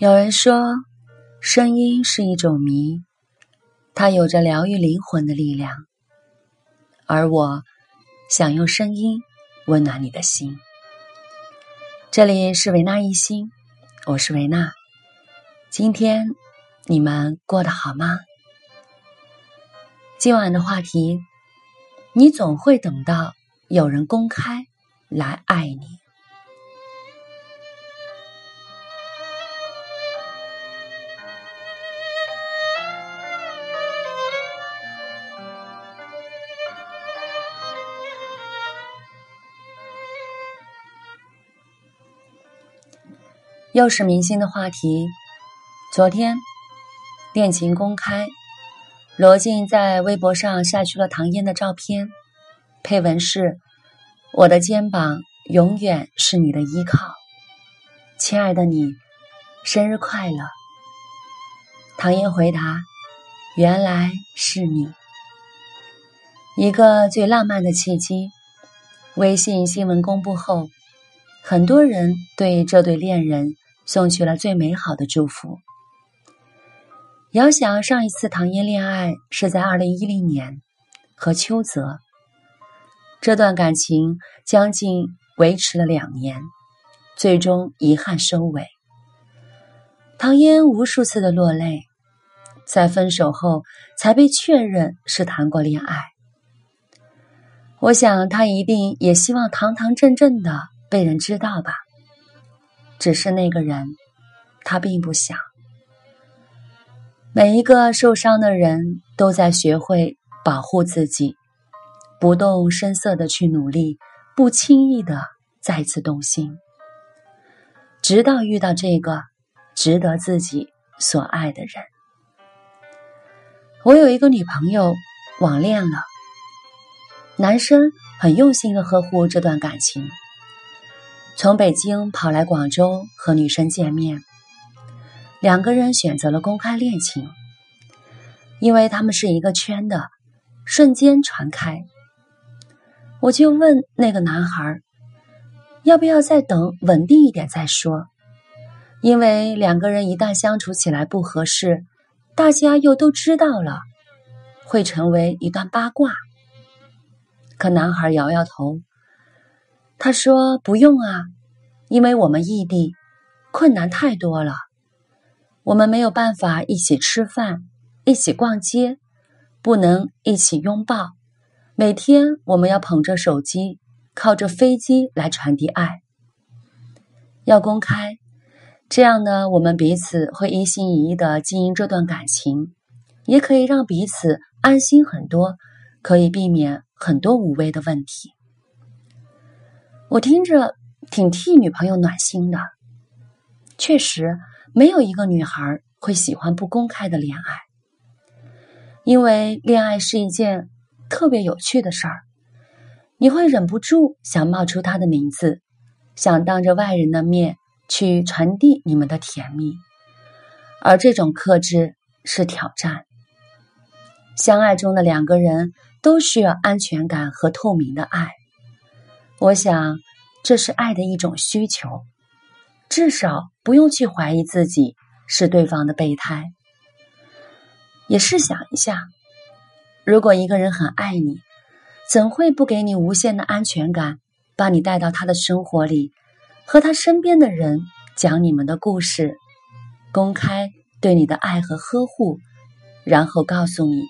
有人说，声音是一种谜，它有着疗愈灵魂的力量。而我想用声音温暖你的心。这里是维纳一心，我是维纳。今天你们过得好吗？今晚的话题，你总会等到有人公开来爱你。又是明星的话题。昨天，恋情公开，罗晋在微博上晒出了唐嫣的照片，配文是：“我的肩膀永远是你的依靠，亲爱的你，生日快乐。”唐嫣回答：“原来是你。”一个最浪漫的契机。微信新闻公布后，很多人对这对恋人。送去了最美好的祝福。遥想上一次唐嫣恋爱是在二零一零年，和邱泽。这段感情将近维持了两年，最终遗憾收尾。唐嫣无数次的落泪，在分手后才被确认是谈过恋爱。我想她一定也希望堂堂正正的被人知道吧。只是那个人，他并不想。每一个受伤的人都在学会保护自己，不动声色的去努力，不轻易的再次动心，直到遇到这个值得自己所爱的人。我有一个女朋友，网恋了，男生很用心的呵护这段感情。从北京跑来广州和女生见面，两个人选择了公开恋情，因为他们是一个圈的，瞬间传开。我就问那个男孩，要不要再等稳定一点再说？因为两个人一旦相处起来不合适，大家又都知道了，会成为一段八卦。可男孩摇摇头。他说：“不用啊，因为我们异地，困难太多了。我们没有办法一起吃饭，一起逛街，不能一起拥抱。每天我们要捧着手机，靠着飞机来传递爱。要公开，这样呢，我们彼此会一心一意的经营这段感情，也可以让彼此安心很多，可以避免很多无谓的问题。”我听着挺替女朋友暖心的，确实没有一个女孩会喜欢不公开的恋爱，因为恋爱是一件特别有趣的事儿，你会忍不住想冒出他的名字，想当着外人的面去传递你们的甜蜜，而这种克制是挑战。相爱中的两个人都需要安全感和透明的爱。我想，这是爱的一种需求，至少不用去怀疑自己是对方的备胎。也试想一下，如果一个人很爱你，怎会不给你无限的安全感，把你带到他的生活里，和他身边的人讲你们的故事，公开对你的爱和呵护，然后告诉你，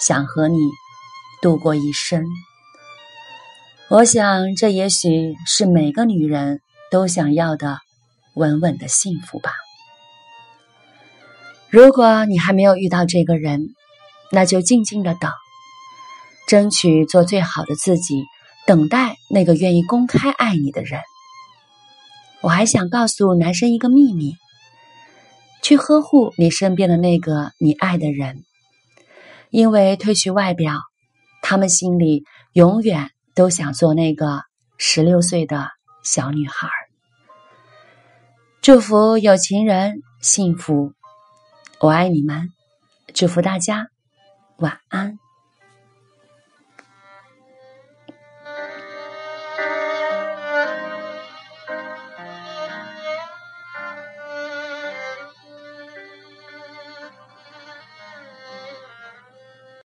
想和你度过一生。我想，这也许是每个女人都想要的稳稳的幸福吧。如果你还没有遇到这个人，那就静静的等，争取做最好的自己，等待那个愿意公开爱你的人。我还想告诉男生一个秘密：去呵护你身边的那个你爱的人，因为褪去外表，他们心里永远。都想做那个十六岁的小女孩。祝福有情人幸福，我爱你们，祝福大家晚安。